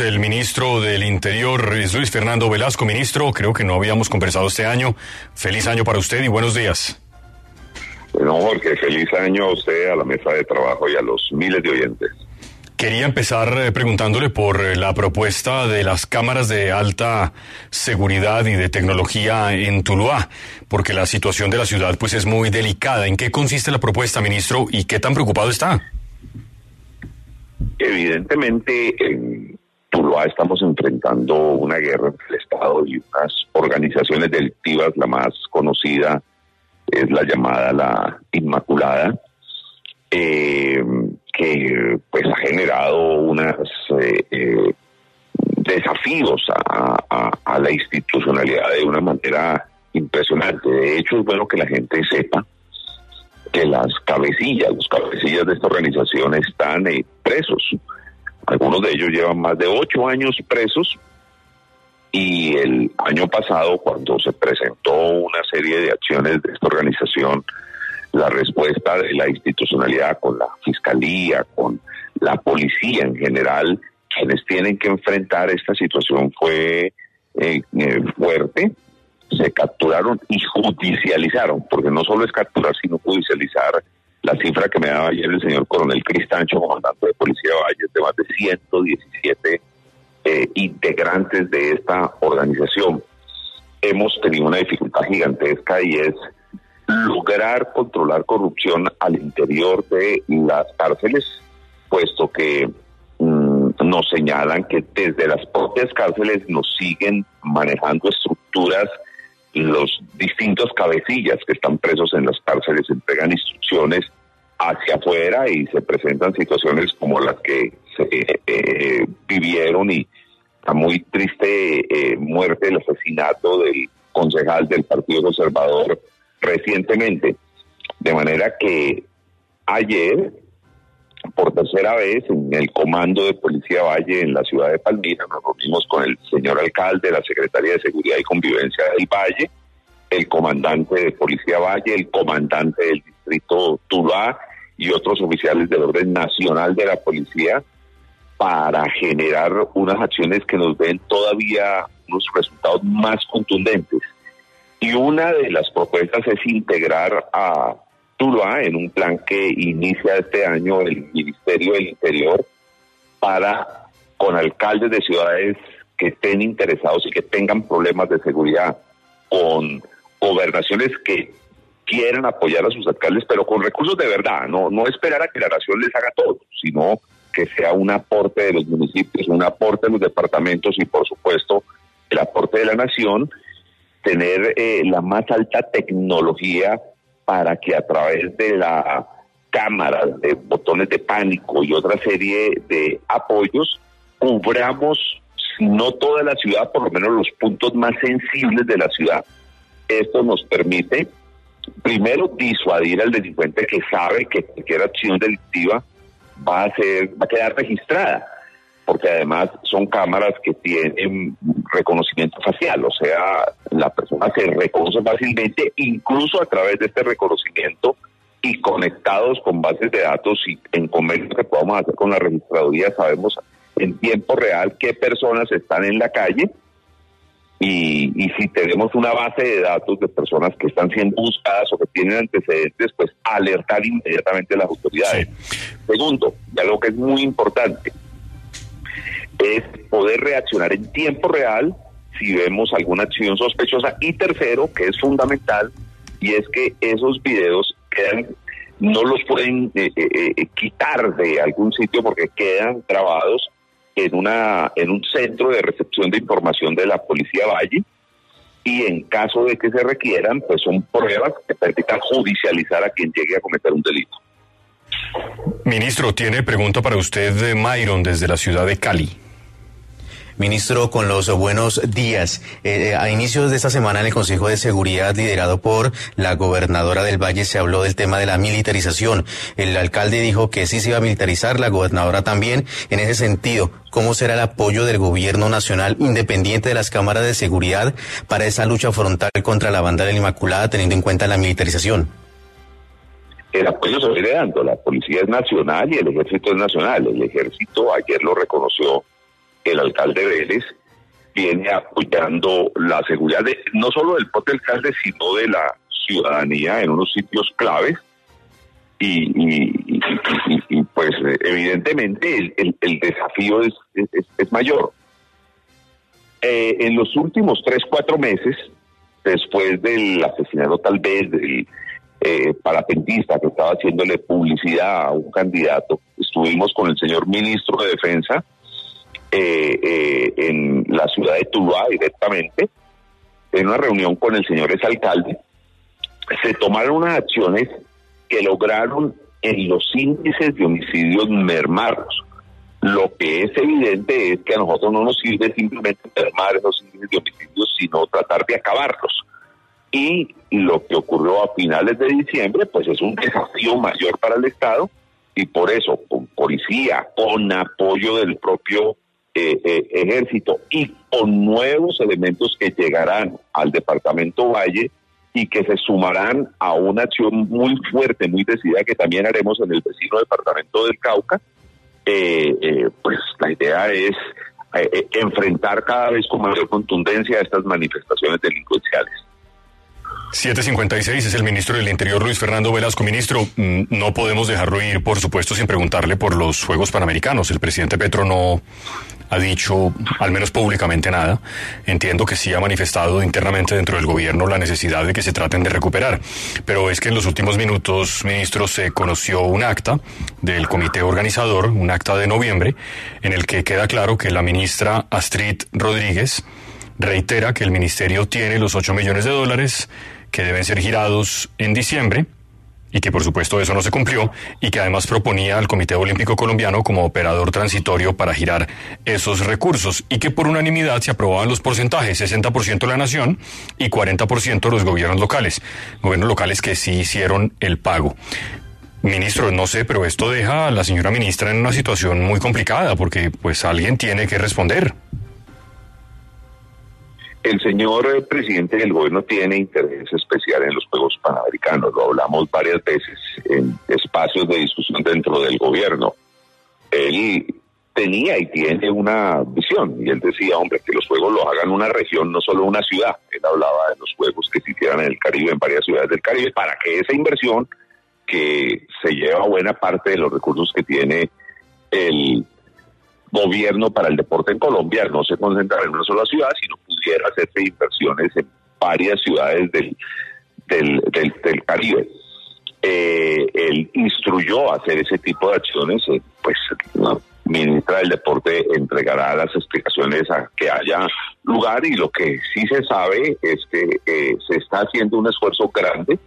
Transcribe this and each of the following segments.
El ministro del Interior es Luis Fernando Velasco. Ministro, creo que no habíamos conversado este año. Feliz año para usted y buenos días. Bueno, Jorge, feliz año a usted, a la mesa de trabajo y a los miles de oyentes. Quería empezar eh, preguntándole por eh, la propuesta de las cámaras de alta seguridad y de tecnología en Tuluá, porque la situación de la ciudad pues es muy delicada. ¿En qué consiste la propuesta, ministro, y qué tan preocupado está? Evidentemente, en Tuluá estamos enfrentando una guerra entre el Estado y unas organizaciones delictivas. La más conocida es la llamada la Inmaculada. Eh, que pues ha generado unos eh, eh, desafíos a, a, la institucionalidad de una manera impresionante. De hecho, es bueno que la gente sepa que las cabecillas, los cabecillas de esta organización están eh, presos. Algunos de ellos llevan más de ocho años presos y el año pasado, cuando se presentó una serie de acciones de esta organización, la respuesta de la institucionalidad con la fiscalía, con la policía en general, quienes tienen que enfrentar esta situación fue eh, eh, fuerte. Se capturaron y judicializaron, porque no solo es capturar, sino judicializar la cifra que me daba ayer el señor coronel Cristancho, comandante de Policía de Valles, de más de 117 eh, integrantes de esta organización. Hemos tenido una dificultad gigantesca y es lograr controlar corrupción al interior de las cárceles, puesto que mm, nos señalan que desde las propias cárceles nos siguen manejando estructuras los distintos cabecillas que están presos en las cárceles entregan instrucciones hacia afuera y se presentan situaciones como las que se eh, vivieron y la muy triste eh, muerte, el asesinato del concejal del Partido Conservador recientemente. De manera que ayer, por tercera vez, en el comando de Policía Valle en la ciudad de Palmira, nos reunimos con el señor alcalde, la Secretaría de Seguridad y Convivencia del Valle, el comandante de Policía Valle, el comandante del distrito Tuluá y otros oficiales del orden nacional de la policía para generar unas acciones que nos den todavía unos resultados más contundentes. Y una de las propuestas es integrar a Tuluá en un plan que inicia este año el Ministerio del Interior para, con alcaldes de ciudades que estén interesados y que tengan problemas de seguridad, con gobernaciones que quieran apoyar a sus alcaldes, pero con recursos de verdad, no, no esperar a que la nación les haga todo, sino que sea un aporte de los municipios, un aporte de los departamentos y por supuesto el aporte de la nación tener eh, la más alta tecnología para que a través de la cámara, de botones de pánico y otra serie de apoyos, cubramos, no toda la ciudad, por lo menos los puntos más sensibles de la ciudad. Esto nos permite, primero, disuadir al delincuente que sabe que cualquier acción delictiva va a ser, va a quedar registrada porque además son cámaras que tienen reconocimiento facial, o sea, la persona se reconoce fácilmente, incluso a través de este reconocimiento y conectados con bases de datos y en convenio que podamos hacer con la registraduría, sabemos en tiempo real qué personas están en la calle y, y, si tenemos una base de datos de personas que están siendo buscadas o que tienen antecedentes, pues alertar inmediatamente a las autoridades. Segundo, y algo que es muy importante, es poder reaccionar en tiempo real si vemos alguna acción sospechosa. Y tercero, que es fundamental, y es que esos videos quedan, no los pueden eh, eh, eh, quitar de algún sitio porque quedan grabados en una en un centro de recepción de información de la policía Valle y en caso de que se requieran, pues son pruebas que permitan judicializar a quien llegue a cometer un delito. Ministro, tiene pregunta para usted, Myron, desde la ciudad de Cali. Ministro, con los buenos días. Eh, a inicios de esta semana en el Consejo de Seguridad liderado por la gobernadora del Valle se habló del tema de la militarización. El alcalde dijo que sí se iba a militarizar, la gobernadora también. En ese sentido, ¿cómo será el apoyo del gobierno nacional independiente de las cámaras de seguridad para esa lucha frontal contra la banda de la Inmaculada teniendo en cuenta la militarización? el apoyo se viene dando. La policía es nacional y el ejército es nacional. El ejército, ayer lo reconoció el alcalde Vélez, viene apoyando la seguridad de, no solo del propio alcalde, sino de la ciudadanía en unos sitios claves. Y, pues evidentemente el, desafío es, es, mayor. Eh, en los últimos tres, cuatro meses, después del asesinato tal vez del eh, parapentista que estaba haciéndole publicidad a un candidato. Estuvimos con el señor ministro de Defensa eh, eh, en la ciudad de Tuluá directamente, en una reunión con el señor exalcalde. Se tomaron unas acciones que lograron en los índices de homicidios mermarlos. Lo que es evidente es que a nosotros no nos sirve simplemente mermar esos índices de homicidios, sino tratar de acabarlos y lo que ocurrió a finales de diciembre, pues es un desafío mayor para el Estado y por eso con policía, con apoyo del propio eh, eh, ejército y con nuevos elementos que llegarán al departamento Valle y que se sumarán a una acción muy fuerte, muy decidida que también haremos en el vecino departamento del Cauca, eh, pues la idea es enfrentar cada vez con mayor contundencia estas manifestaciones delincuenciales. 756 es el ministro del Interior Luis Fernando Velasco. Ministro, mm, no podemos dejarlo ir, por supuesto, sin preguntarle por los Juegos Panamericanos. El presidente Petro no ha dicho, al menos públicamente, nada. Entiendo que sí ha manifestado internamente dentro del gobierno la necesidad de que se traten de recuperar. Pero es que en los últimos minutos, ministro, se conoció un acta del comité organizador, un acta de noviembre, en el que queda claro que la ministra Astrid Rodríguez reitera que el ministerio tiene los 8 millones de dólares que deben ser girados en diciembre y que por supuesto eso no se cumplió y que además proponía al Comité Olímpico Colombiano como operador transitorio para girar esos recursos y que por unanimidad se aprobaban los porcentajes, 60% la nación y 40% los gobiernos locales, gobiernos locales que sí hicieron el pago. Ministro, no sé, pero esto deja a la señora ministra en una situación muy complicada porque pues alguien tiene que responder. El señor eh, presidente del gobierno tiene interés especial en los Juegos Panamericanos, lo hablamos varias veces en espacios de discusión dentro del gobierno. Él tenía y tiene una visión, y él decía, hombre, que los Juegos los hagan una región, no solo una ciudad. Él hablaba de los Juegos que se hicieran en el Caribe, en varias ciudades del Caribe, para que esa inversión que se lleva buena parte de los recursos que tiene el gobierno para el deporte en Colombia no se concentrara en una sola ciudad, sino pudiera hacerse inversiones en varias ciudades del, del, del, Caribe. Eh, él instruyó a hacer ese tipo de acciones, eh, pues la ministra del Deporte entregará las explicaciones a que haya lugar y lo que sí se sabe es que eh, se está haciendo un esfuerzo grande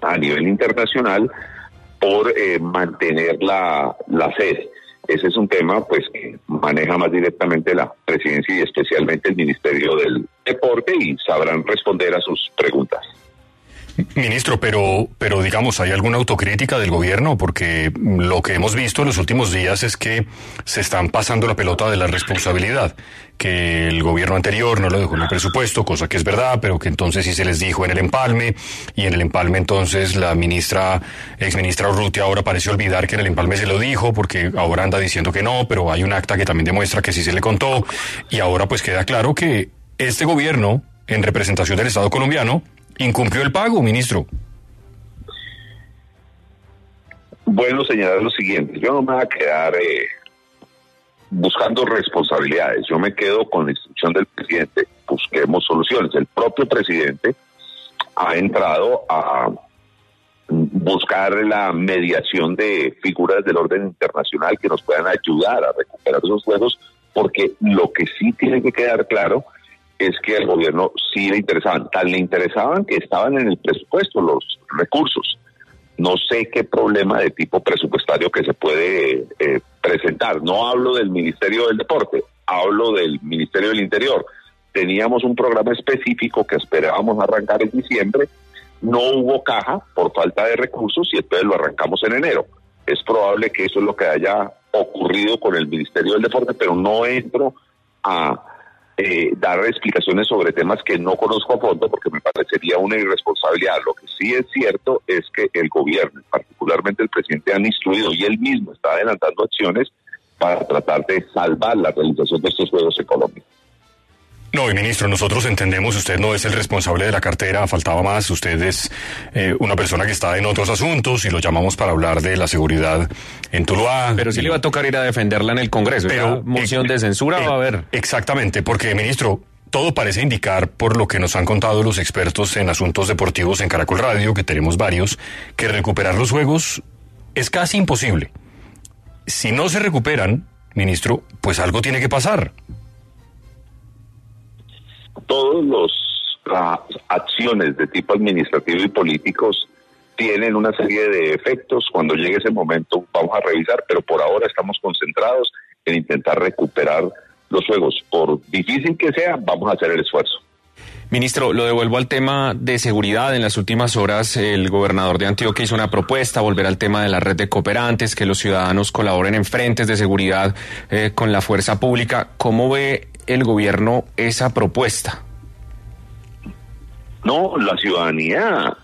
a nivel internacional por mantener la, la sede ese es un tema pues que maneja más directamente la presidencia y especialmente el Ministerio del Deporte y sabrán responder a sus preguntas. Ministro, pero, pero digamos, ¿hay alguna autocrítica del gobierno? Porque lo que hemos visto en los últimos días es que se están pasando la pelota de la responsabilidad, que el gobierno anterior no lo dejó en el presupuesto, cosa que es verdad, pero que entonces sí se les dijo en el empalme, y en el empalme entonces la ministra, ex ministra Urrutia ahora pareció olvidar que en el empalme se lo dijo, porque ahora anda diciendo que no, pero hay un acta que también demuestra que sí se le contó, y ahora pues queda claro que este gobierno, en representación del Estado colombiano, incumplió el pago, ministro. Bueno, señalar lo siguiente, yo no me voy a quedar eh, buscando responsabilidades, yo me quedo con la instrucción del presidente, busquemos soluciones. El propio presidente ha entrado a buscar la mediación de figuras del orden internacional que nos puedan ayudar a recuperar esos juegos, porque lo que sí tiene que quedar claro es que al gobierno sí le interesaban, tal le interesaban que estaban en el presupuesto los recursos. No sé qué problema de tipo presupuestario que se puede eh, presentar. No hablo del Ministerio del Deporte, hablo del Ministerio del Interior. Teníamos un programa específico que esperábamos arrancar en diciembre, no hubo caja por falta de recursos y entonces lo arrancamos en enero. Es probable que eso es lo que haya ocurrido con el Ministerio del Deporte, pero no entro a eh, dar explicaciones sobre temas que no conozco a fondo porque me parecería una irresponsabilidad. Lo que sí es cierto es que el gobierno, particularmente el presidente, han instruido y él mismo está adelantando acciones para tratar de salvar la realización de estos Juegos económicos. No, y ministro, nosotros entendemos, usted no es el responsable de la cartera, faltaba más, usted es eh, una persona que está en otros asuntos y lo llamamos para hablar de la seguridad en Tuluá. Pero sí le va a tocar ir a defenderla en el Congreso. Pero, moción de censura va a haber. Exactamente, porque, ministro, todo parece indicar, por lo que nos han contado los expertos en asuntos deportivos en Caracol Radio, que tenemos varios, que recuperar los juegos es casi imposible. Si no se recuperan, ministro, pues algo tiene que pasar todas las acciones de tipo administrativo y políticos tienen una serie de efectos. Cuando llegue ese momento vamos a revisar, pero por ahora estamos concentrados en intentar recuperar los juegos. Por difícil que sea, vamos a hacer el esfuerzo. Ministro, lo devuelvo al tema de seguridad. En las últimas horas, el gobernador de Antioquia hizo una propuesta, volver al tema de la red de cooperantes, que los ciudadanos colaboren en frentes de seguridad eh, con la fuerza pública. ¿Cómo ve el gobierno esa propuesta? No, la ciudadanía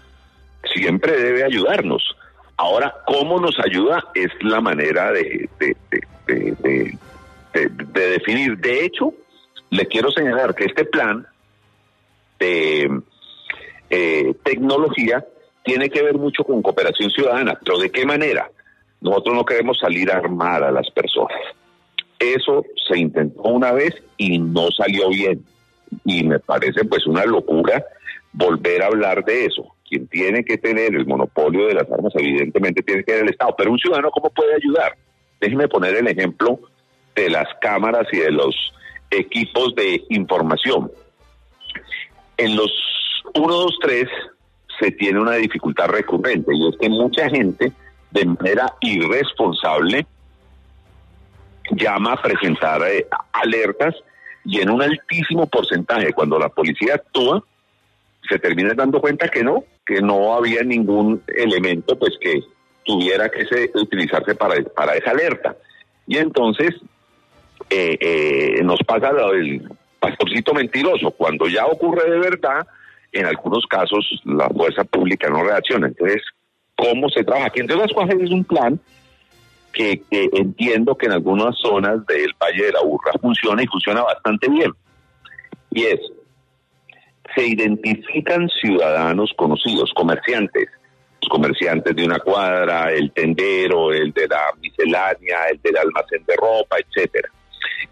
siempre debe ayudarnos. Ahora, ¿cómo nos ayuda? Es la manera de, de, definir. De hecho, le quiero señalar que este plan de eh, tecnología tiene que ver mucho con cooperación ciudadana, pero ¿de qué manera? Nosotros no queremos salir a armar a las personas. Eso se intentó una vez y no salió bien. Y me parece pues una locura volver a hablar de eso. Quien tiene que tener el monopolio de las armas evidentemente tiene que ser el Estado. Pero un ciudadano, ¿cómo puede ayudar? Déjeme poner el ejemplo de las cámaras y de los equipos de información. En los 1, 2, 3 se tiene una dificultad recurrente y es que mucha gente de manera irresponsable llama a presentar eh, alertas y en un altísimo porcentaje cuando la policía actúa se termina dando cuenta que no, que no había ningún elemento pues que tuviera que se, utilizarse para, para esa alerta. Y entonces eh, eh, nos pasa el pastorcito mentiroso, cuando ya ocurre de verdad, en algunos casos la fuerza pública no reacciona. Entonces, ¿cómo se trabaja? Aquí entre las cosas es un plan que, entiendo que en algunas zonas del Valle de la Burra funciona y funciona bastante bien. Y es, se identifican ciudadanos conocidos, comerciantes, los comerciantes de una cuadra, el tendero, el de la miscelánea, el del almacén de ropa, etcétera.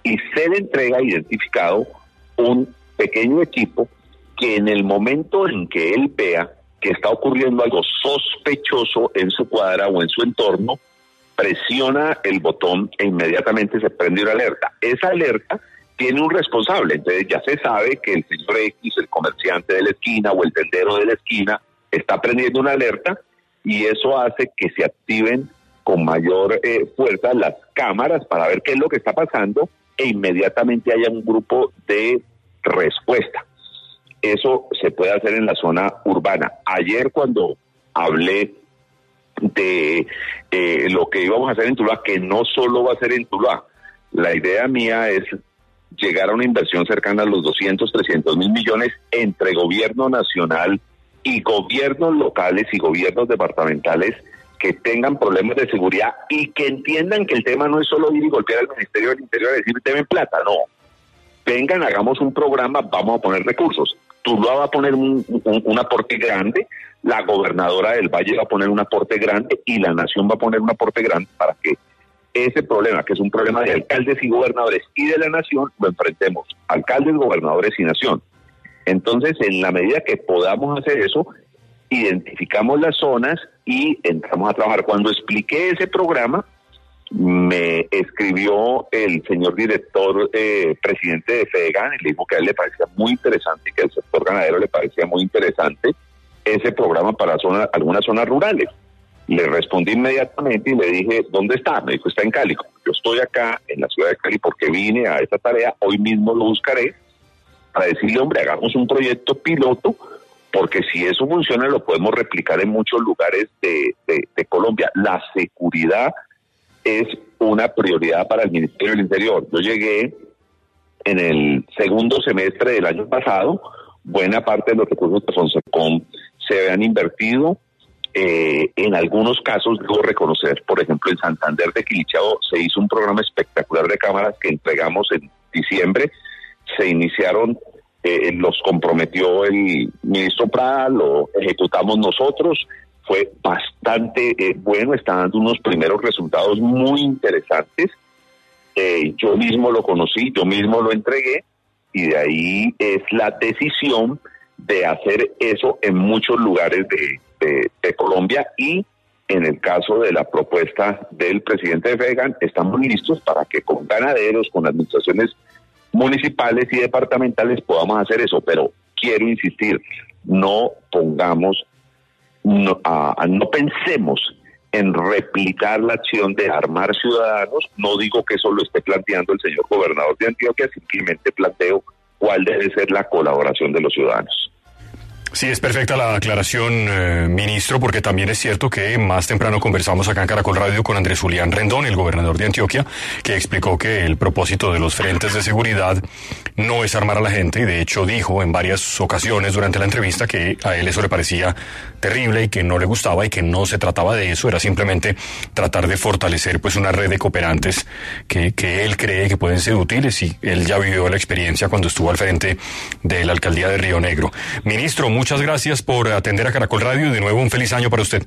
Y se le entrega identificado un pequeño equipo que en el momento en que él vea que está ocurriendo algo sospechoso en su cuadra o en su entorno, presiona el botón e inmediatamente se prende una alerta. Esa alerta tiene un responsable, entonces ya se sabe que el señor X, el comerciante de la esquina o el tendero de la esquina, está prendiendo una alerta y eso hace que se activen con mayor eh, fuerza las cámaras para ver qué es lo que está pasando e inmediatamente haya un grupo de respuesta. Eso se puede hacer en la zona urbana. Ayer cuando hablé de eh, lo que íbamos a hacer en Tuluá, que no solo va a ser en Tuluá. La idea mía es llegar a una inversión cercana a los 200, 300 mil millones entre gobierno nacional y gobiernos locales y gobiernos departamentales que tengan problemas de seguridad y que entiendan que el tema no es solo ir y golpear al Ministerio del Interior y decir, temen plata, no. Vengan, hagamos un programa, vamos a poner recursos. Tuluá va a poner un, un aporte grande, la gobernadora del Valle va a poner un aporte grande y la nación va a poner un aporte grande para que ese problema, que es un problema de alcaldes y gobernadores y de la nación, lo enfrentemos. Alcaldes, gobernadores y nación. Entonces, en la medida que podamos hacer eso, identificamos las zonas y entramos a trabajar. Cuando expliqué ese programa, me escribió el señor director eh, presidente de FEDEGAN y le dijo que a él le parecía muy interesante y que al sector ganadero le parecía muy interesante ese programa para algunas zonas rurales. Le respondí inmediatamente y le dije, ¿dónde está? Me dijo, está en Cali. Yo estoy acá en la ciudad de Cali porque vine a esta tarea, hoy mismo lo buscaré para decirle, hombre, hagamos un proyecto piloto, porque si eso funciona lo podemos replicar en muchos lugares de, Colombia. La seguridad es una prioridad para el Ministerio del Interior. Yo llegué en el segundo semestre del año pasado, buena parte de los recursos de Fonsecom se habían invertido eh, en algunos casos, debo reconocer, por ejemplo, en Santander de Quilichao se hizo un programa espectacular de cámaras que entregamos en diciembre. Se iniciaron, eh, los comprometió el ministro Prada, lo ejecutamos nosotros. Fue bastante eh, bueno, está dando unos primeros resultados muy interesantes. yo mismo lo conocí, yo mismo lo entregué y de ahí es la decisión de hacer eso en muchos lugares de, de, Colombia y en el caso de la propuesta del presidente de Fegan, estamos listos para que con ganaderos, con administraciones municipales y departamentales podamos hacer eso. Pero quiero insistir, no pongamos, no, no pensemos en replicar la acción de armar ciudadanos. No digo que eso lo esté planteando el señor gobernador de Antioquia, simplemente planteo cuál debe ser la colaboración de los ciudadanos. Sí, es perfecta la aclaración, eh, ministro, porque también es cierto que más temprano conversamos acá en Caracol Radio con Andrés Julián Rendón, el gobernador de Antioquia, que explicó que el propósito de los frentes de seguridad no es armar a la gente y de hecho dijo en varias ocasiones durante la entrevista que a él eso le parecía terrible y que no le gustaba y que no se trataba de eso, era simplemente tratar de fortalecer pues una red de cooperantes que, que él cree que pueden ser útiles y él ya vivió la experiencia cuando estuvo al frente de la alcaldía de Río Negro. Ministro, muchas gracias por atender a Caracol Radio y de nuevo un feliz año para usted.